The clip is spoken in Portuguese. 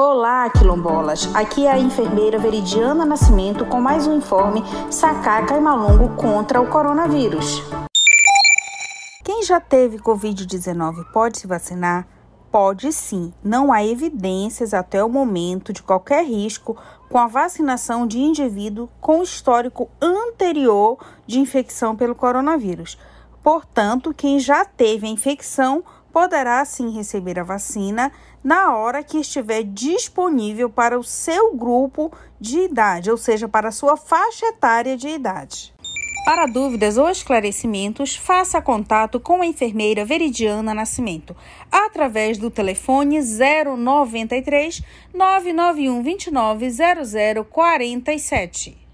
Olá, quilombolas! Aqui é a enfermeira Veridiana Nascimento com mais um informe Sacaca e Malungo contra o coronavírus. Quem já teve Covid-19 pode se vacinar? Pode sim. Não há evidências até o momento de qualquer risco com a vacinação de indivíduo com histórico anterior de infecção pelo coronavírus. Portanto, quem já teve a infecção poderá sim receber a vacina na hora que estiver disponível para o seu grupo de idade, ou seja, para a sua faixa etária de idade. Para dúvidas ou esclarecimentos, faça contato com a enfermeira Veridiana Nascimento através do telefone 093 991 29 0047.